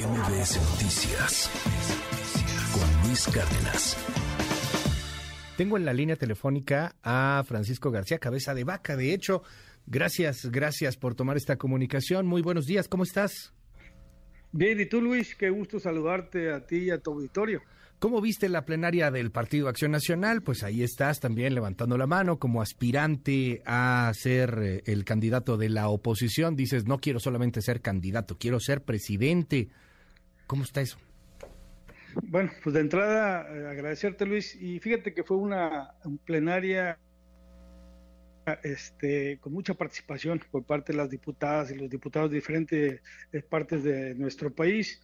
MBS Noticias con Luis Cárdenas. Tengo en la línea telefónica a Francisco García Cabeza de Vaca. De hecho, gracias, gracias por tomar esta comunicación. Muy buenos días, ¿cómo estás? Bien, y tú Luis, qué gusto saludarte a ti y a tu auditorio. ¿Cómo viste la plenaria del Partido Acción Nacional? Pues ahí estás también levantando la mano como aspirante a ser eh, el candidato de la oposición. Dices, no quiero solamente ser candidato, quiero ser presidente. ¿Cómo está eso? Bueno, pues de entrada eh, agradecerte Luis y fíjate que fue una plenaria este, con mucha participación por parte de las diputadas y los diputados de diferentes eh, partes de nuestro país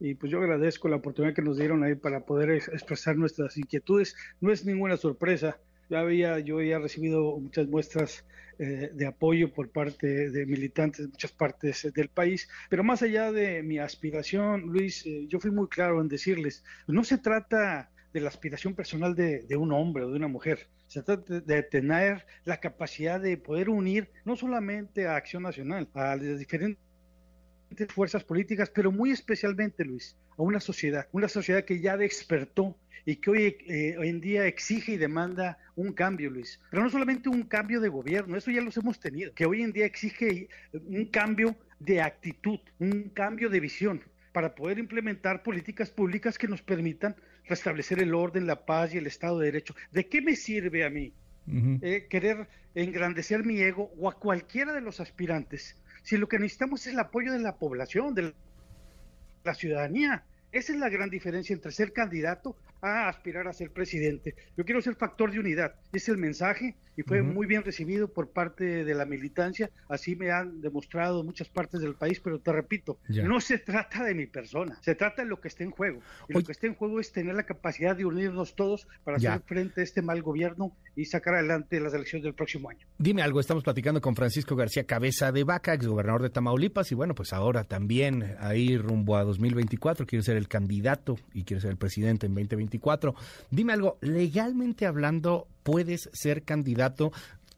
y pues yo agradezco la oportunidad que nos dieron ahí para poder expresar nuestras inquietudes. No es ninguna sorpresa, ya había, yo había recibido muchas muestras eh, de apoyo por parte de militantes de muchas partes del país, pero más allá de mi aspiración, Luis, eh, yo fui muy claro en decirles, no se trata de la aspiración personal de, de, un hombre o de una mujer. Se trata de tener la capacidad de poder unir no solamente a Acción Nacional, a las diferentes fuerzas políticas, pero muy especialmente, Luis, a una sociedad, una sociedad que ya despertó y que hoy, eh, hoy, en día exige y demanda un cambio, Luis. Pero no solamente un cambio de gobierno, eso ya los hemos tenido, que hoy en día exige un cambio de actitud, un cambio de visión para poder implementar políticas públicas que nos permitan restablecer el orden, la paz y el Estado de Derecho. ¿De qué me sirve a mí eh, querer engrandecer mi ego o a cualquiera de los aspirantes si lo que necesitamos es el apoyo de la población, de la ciudadanía. Esa es la gran diferencia entre ser candidato a aspirar a ser presidente. Yo quiero ser factor de unidad. Es el mensaje y fue muy bien recibido por parte de la militancia. Así me han demostrado muchas partes del país, pero te repito, no se trata de mi persona, se trata de lo que está en juego. Y lo que está en juego es tener la capacidad de unirnos todos para hacer frente a este mal gobierno y sacar adelante las elecciones del próximo año. Dime algo, estamos platicando con Francisco García Cabeza de Vaca, exgobernador de Tamaulipas, y bueno, pues ahora también ahí rumbo a 2024 quiere ser el candidato y quiere ser el presidente en 2024. Dime algo, legalmente hablando, ¿puedes ser candidato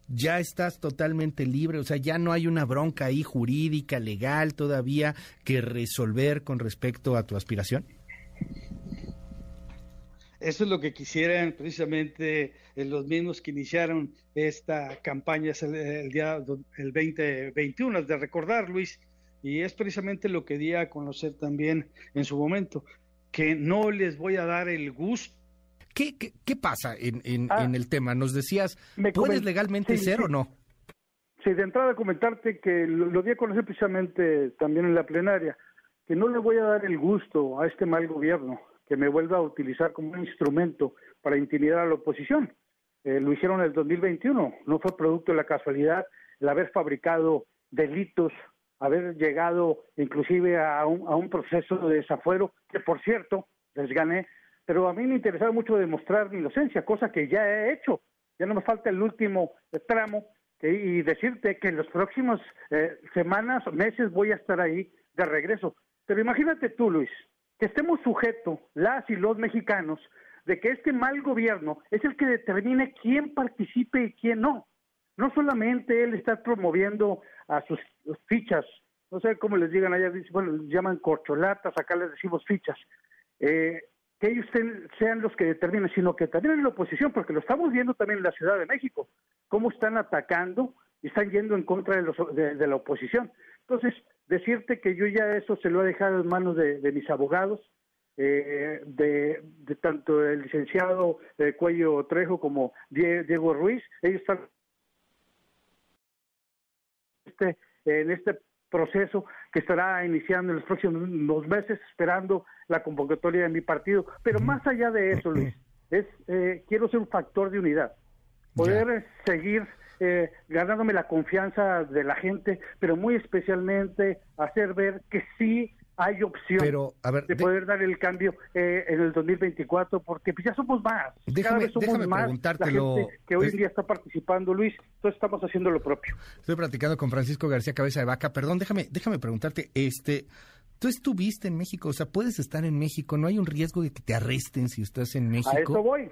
ya estás totalmente libre, o sea, ya no hay una bronca ahí jurídica, legal todavía que resolver con respecto a tu aspiración? Eso es lo que quisieran precisamente eh, los mismos que iniciaron esta campaña el, día el 2021, de recordar, Luis, y es precisamente lo que di a conocer también en su momento, que no les voy a dar el gusto ¿Qué, qué, pasa en, en, ah, el tema? Nos decías, ¿puedes legalmente ser o no? Sí, de entrada comentarte que lo, lo, di a conocer precisamente también en la plenaria, que no le voy a dar el gusto a este mal gobierno que me vuelva a utilizar como un instrumento para intimidar a la oposición. Eh, lo hicieron en el 2021, no fue producto de la casualidad el haber fabricado delitos, haber llegado inclusive a un, a un proceso de desafuero, que por cierto les gané, pero a mí me interesaba mucho demostrar mi inocencia, cosa que ya he hecho. Ya no me falta el último tramo y decirte que en las próximas eh, semanas o meses voy a estar ahí de regreso. Pero imagínate tú, Luis, que estemos sujetos, las y los mexicanos, de que este mal gobierno es el que determine quién participe y quién no. No solamente él está promoviendo a sus fichas, no sé cómo les digan allá, bueno, les llaman corcholatas, acá les decimos fichas. Eh, que ellos sean los que determinen, sino que también en la oposición, porque lo estamos viendo también en la Ciudad de México, cómo están atacando y están yendo en contra de, los, de, la oposición. Entonces, decirte que yo ya eso se lo he dejado en manos de, mis abogados, eh, de, tanto el licenciado eh, Cuello Trejo como Diego Ruiz, ellos están este, en este proceso que estará iniciando en los próximos meses, esperando la convocatoria de mi partido. Pero más allá de eso, Luis, es eh, quiero ser un factor de unidad, poder seguir eh, ganándome la confianza de la gente, pero muy especialmente hacer ver que sí hay opción de, poder dar el cambio eh, en el 2024, porque pues ya somos más. Déjame, Cada somos más que hoy en día está participando, Luis. Entonces estamos haciendo lo propio. Estoy platicando con Francisco García Cabeza de Vaca. Perdón, déjame, déjame preguntarte, este, tú estuviste en México, o sea, puedes estar en México, no hay un riesgo de que te arresten si estás en México. A eso voy.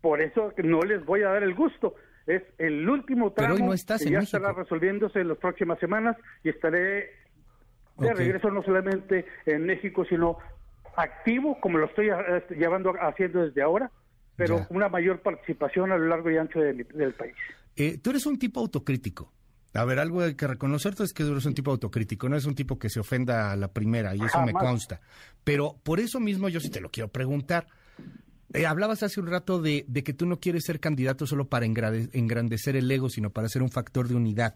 Por eso no les voy a dar el gusto es el último tramo Pero hoy no estás que ya estará resolviéndose en las próximas semanas y estaré de regreso no solamente en México, sino activo, como lo estoy este, llevando haciendo desde ahora, pero una mayor participación a lo largo y ancho del país. Eh, tú eres un tipo autocrítico. A ver, algo hay que reconocerte es que eres un tipo autocrítico, no es un tipo que se ofenda a la primera, y eso me consta. Pero por eso mismo yo sí te lo quiero preguntar. Eh, hablabas hace un rato de, de, que tú no quieres ser candidato solo para engrandecer el ego, sino para ser un factor de unidad.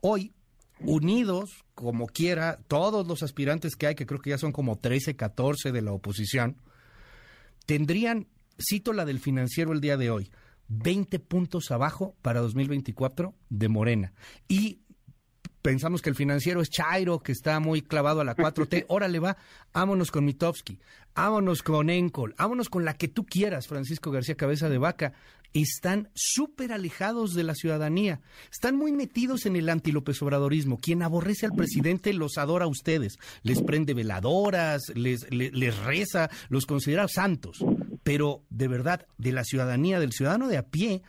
Hoy, unidos, como quiera, todos los aspirantes que hay, que creo que ya son como 13, 14 de la oposición, tendrían, cito la del financiero el día de hoy, 20 puntos abajo para 2024 de Morena. Y pensamos que el financiero es Chairo, que está muy clavado a la 4T. Órale va, vámonos con Mitowski, vámonos con Encol, vámonos con la que tú quieras, Francisco García Cabeza de Vaca. Están súper alejados de la ciudadanía. Están muy metidos en el anti-López. Quien aborrece al presidente los adora a ustedes. Les prende veladoras, les, les reza, los considera santos pero de verdad, de la ciudadanía, del ciudadano de a pie,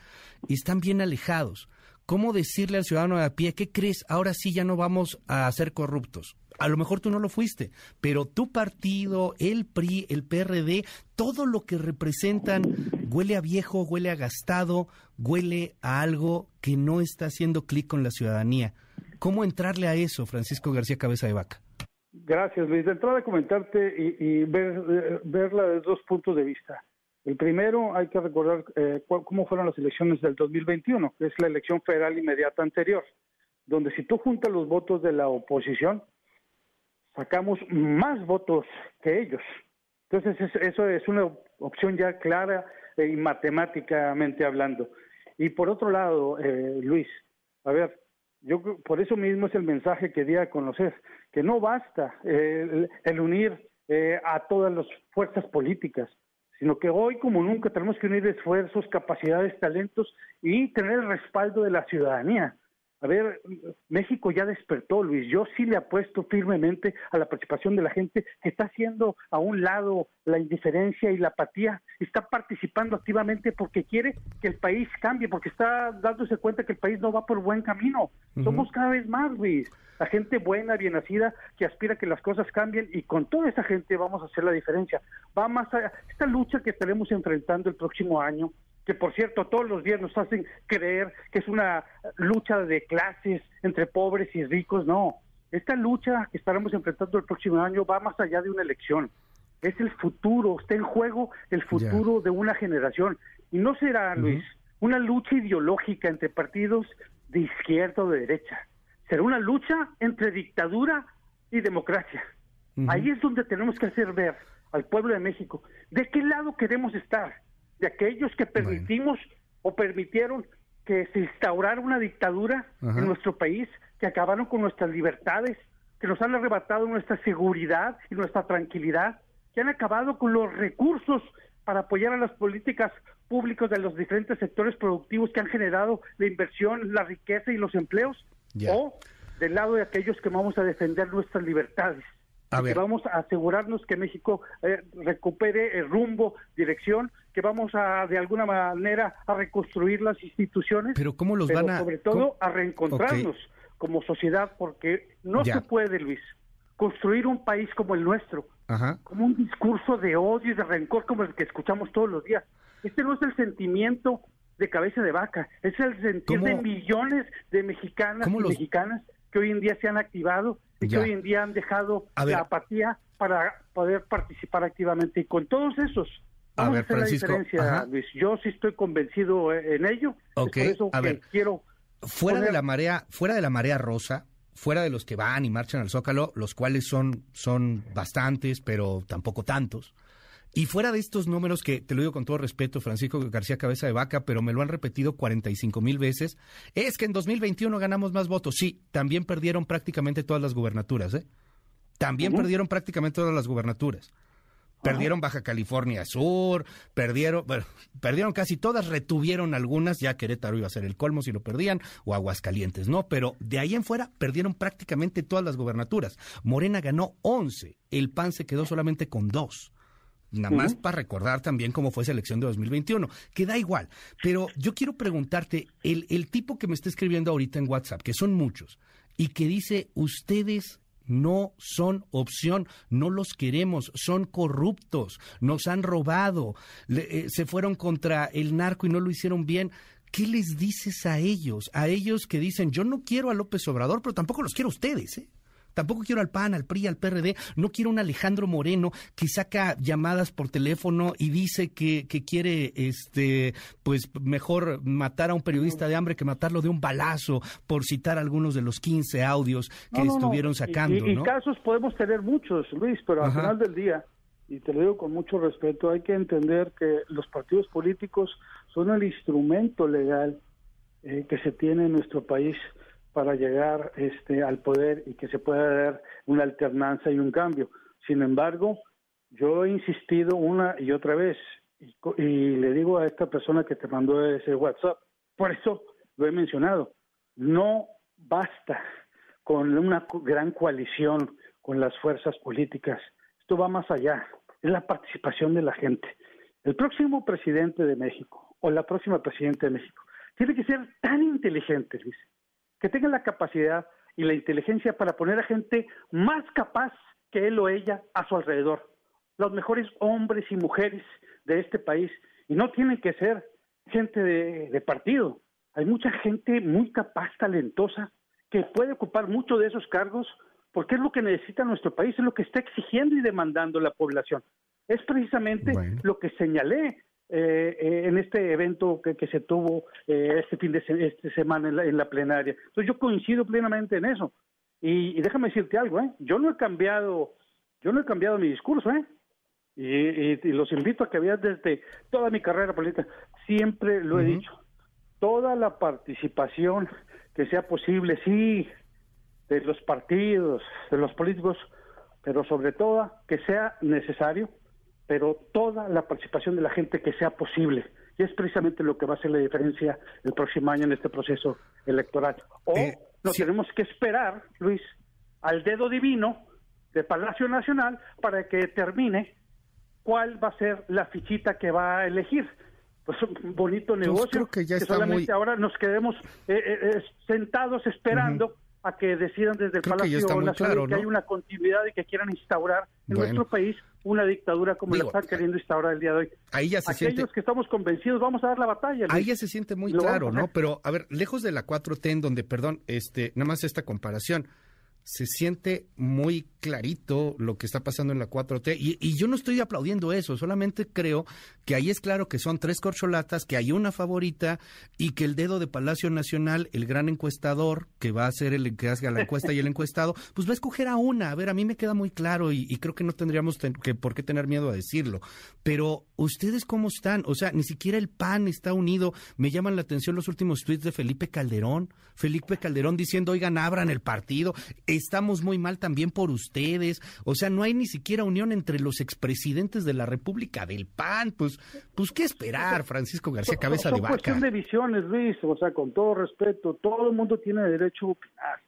están bien alejados. ¿Cómo decirle al ciudadano de a pie, qué crees? Ahora sí ya no vamos a ser corruptos. A lo mejor tú no lo fuiste, pero tu partido, el PRI, el PRD, todo lo que representan huele a viejo, huele a gastado, huele a algo que no está haciendo clic con la ciudadanía. ¿Cómo entrarle a eso, Francisco García Cabeza de Vaca? Gracias, Luis. De entrada, comentarte y, eh, verla desde dos puntos de vista. El primero, hay que recordar eh, cómo fueron las elecciones del 2021, que es la elección federal inmediata anterior, donde si tú juntas los votos de la oposición, sacamos más votos que ellos. Entonces, eso es una opción ya clara y matemáticamente hablando. Y por otro lado, eh, Luis, a ver, yo por eso mismo es el mensaje que di a conocer, que no basta el, unir eh, a todas las fuerzas políticas, sino que hoy como nunca tenemos que unir esfuerzos, capacidades, talentos y tener el respaldo de la ciudadanía. A ver, México ya despertó, Luis. Yo sí le apuesto firmemente a la participación de la gente que está haciendo a un lado la indiferencia y la apatía. Está participando activamente porque quiere que el país cambie, porque está dándose cuenta que el país no va por buen camino. Somos cada vez más, Luis. La gente buena, bien nacida, que aspira a que las cosas cambien y con toda esa gente vamos a hacer la diferencia. Va más allá. Esta lucha que estaremos enfrentando el próximo año que por cierto todos los días nos hacen creer que es una lucha de clases entre pobres y ricos. No, esta lucha que estaremos enfrentando el próximo año va más allá de una elección. Es el futuro, está en juego el futuro de una generación. Y no será, Luis, una lucha ideológica entre partidos de izquierda o de derecha. Será una lucha entre dictadura y democracia. Ahí es donde tenemos que hacer ver al pueblo de México de qué lado queremos estar de aquellos que permitimos o permitieron que se instaurara una dictadura en nuestro país, que acabaron con nuestras libertades, que nos han arrebatado nuestra seguridad y nuestra tranquilidad, que han acabado con los recursos para apoyar a las políticas públicas de los diferentes sectores productivos que han generado la inversión, la riqueza y los empleos, o del lado de aquellos que vamos a defender nuestras libertades. Que vamos a asegurarnos que México eh, recupere el rumbo, dirección que vamos a de alguna manera a reconstruir las instituciones, pero cómo los van a sobre todo a reencontrarnos como sociedad porque no se puede, Luis, construir un país como el nuestro, como un discurso de odio y de rencor como el que escuchamos todos los días. Este no es el sentimiento de cabeza de vaca, es el sentir de millones de mexicanas y mexicanas que hoy en día se han activado y que hoy en día han dejado la apatía para poder participar activamente. Y con todos esos a ver, Francisco. La diferencia, Luis. Yo sí estoy convencido eh, en ello. Ok, a ver. quiero. Fuera de la marea, fuera de la marea rosa, fuera de los que van y marchan al Zócalo, los cuales son, son bastantes, pero tampoco tantos. Y fuera de estos números que te lo digo con todo respeto, Francisco García Cabeza de Vaca, pero me lo han repetido 45 mil veces, es que en 2021 ganamos más votos. Sí, también perdieron prácticamente todas las gubernaturas, ¿eh? También perdieron prácticamente todas las gubernaturas. Perdieron Baja California Sur, perdieron, bueno, perdieron casi todas, retuvieron algunas, ya Querétaro iba a ser el colmo si lo perdían, o Aguascalientes, ¿no? Pero de ahí en fuera perdieron prácticamente todas las gobernaturas. Morena ganó 11, el PAN se quedó solamente con dos. Nada más para recordar también cómo fue esa elección de 2021, que da igual. Pero yo quiero preguntarte, el, el tipo que me está escribiendo ahorita en WhatsApp, que son muchos, y que dice, ustedes no son opción, no los queremos, son corruptos, nos han robado, eh, se fueron contra el narco y no lo hicieron bien. ¿Qué les dices a ellos? A ellos que dicen, yo no quiero a López Obrador, pero tampoco los quiero a ustedes. ¿eh? Tampoco quiero al PAN, al PRI, al PRD. No quiero un Alejandro Moreno que saca llamadas por teléfono y dice que, que quiere, este, pues mejor matar a un periodista de hambre que matarlo de un balazo, por citar algunos de los 15 audios que estuvieron sacando. Y, casos podemos tener muchos, Luis, pero al final del día, y te lo digo con mucho respeto, hay que entender que los partidos políticos son el instrumento legal eh, que se tiene en nuestro país para llegar este, al poder y que se pueda dar una alternancia y un cambio. Sin embargo, yo he insistido una y otra vez y, le digo a esta persona que te mandó ese WhatsApp, por eso lo he mencionado, no basta con una gran coalición con las fuerzas políticas, esto va más allá, es la participación de la gente. El próximo presidente de México o la próxima presidenta de México tiene que ser tan inteligente, dice, que tengan la capacidad y la inteligencia para poner a gente más capaz que él o ella a su alrededor. Los mejores hombres y mujeres de este país. Y no tienen que ser gente de, partido. Hay mucha gente muy capaz, talentosa, que puede ocupar mucho de esos cargos porque es lo que necesita nuestro país, es lo que está exigiendo y demandando la población. Es precisamente lo que señalé eh, eh, en este evento que, se tuvo eh, este fin de esta semana en la, plenaria. Entonces yo coincido plenamente en eso. Y, déjame decirte algo, ¿eh? Yo no he cambiado, yo no he cambiado mi discurso, ¿eh? Y, los invito a que vean desde toda mi carrera política, siempre lo he dicho, toda la participación que sea posible, sí, de los partidos, de los políticos, pero sobre todo que sea necesario pero toda la participación de la gente que sea posible. Y es precisamente lo que va a hacer la diferencia el próximo año en este proceso electoral. O eh, nos tenemos que esperar, Luis, al dedo divino del Palacio Nacional para que determine cuál va a ser la fichita que va a elegir. Pues un bonito pues negocio. creo que ya solamente ahora nos quedemos eh, eh, sentados esperando a que decidan desde el Palacio Nacional que hay una continuidad y que quieran instaurar en nuestro país una dictadura como la están queriendo instaurar el día de hoy. Ahí ya se Aquellos que estamos convencidos vamos a dar la batalla. Ahí ya se siente muy claro, ¿no? Pero a ver, lejos de la 4T en donde, perdón, este, nada más esta comparación se siente muy clarito lo que está pasando en la 4T. Y, yo no estoy aplaudiendo eso, solamente creo que ahí es claro que son tres corcholatas, que hay una favorita y que el dedo de Palacio Nacional, el gran encuestador, que va a ser el que haga la encuesta y el encuestado, pues va a escoger a una. A ver, a mí me queda muy claro y, creo que no tendríamos que por qué tener miedo a decirlo. Pero, ¿ustedes cómo están? O sea, ni siquiera el PAN está unido. Me llaman la atención los últimos tweets de Felipe Calderón. Felipe Calderón diciendo, oigan, abran el partido estamos muy mal también por ustedes. O sea, no hay ni siquiera unión entre los expresidentes de la República del PAN. Pues, pues ¿qué esperar, Francisco García Cabeza de Vaca? cuestión de visiones, Luis. O sea, con todo respeto, todo el mundo tiene derecho a opinar.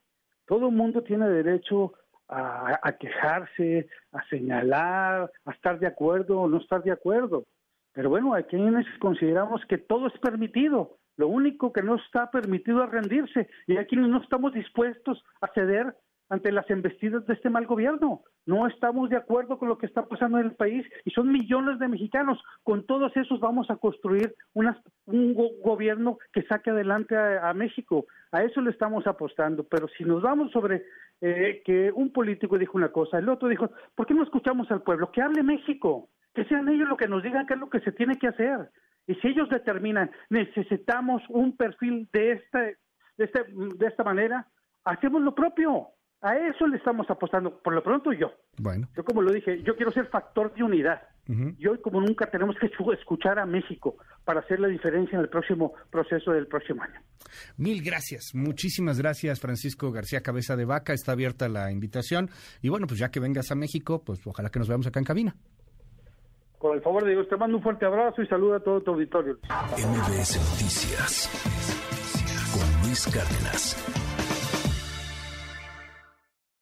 Todo el mundo tiene derecho a, a quejarse, a señalar, a estar de acuerdo o no estar de acuerdo. Pero bueno, aquí consideramos que todo es permitido. Lo único que no está permitido es rendirse. Y aquí no estamos dispuestos a ceder ante las embestidas de este mal gobierno. No estamos de acuerdo con lo que está pasando en el país y son millones de mexicanos. Con todos esos vamos a construir un gobierno que saque adelante a, México. A eso le estamos apostando. Pero si nos vamos sobre eh, que un político dijo una cosa, el otro dijo, ¿por qué no escuchamos al pueblo? Que hable México, que sean ellos los que nos digan qué es lo que se tiene que hacer. Y si ellos determinan, necesitamos un perfil de esta, de, este, de esta manera, hacemos lo propio a eso le estamos apostando, por lo pronto yo. Bueno. Yo como lo dije, yo quiero ser factor de unidad. Y hoy como nunca tenemos que escuchar a México para hacer la diferencia en el próximo proceso del próximo año. Mil gracias, muchísimas gracias Francisco García Cabeza de Vaca, está abierta la invitación y bueno, pues ya que vengas a México, pues ojalá que nos veamos acá en cabina. Con el favor de Dios, te mando un fuerte abrazo y saluda a todo tu auditorio. MBS Noticias con Luis Cárdenas.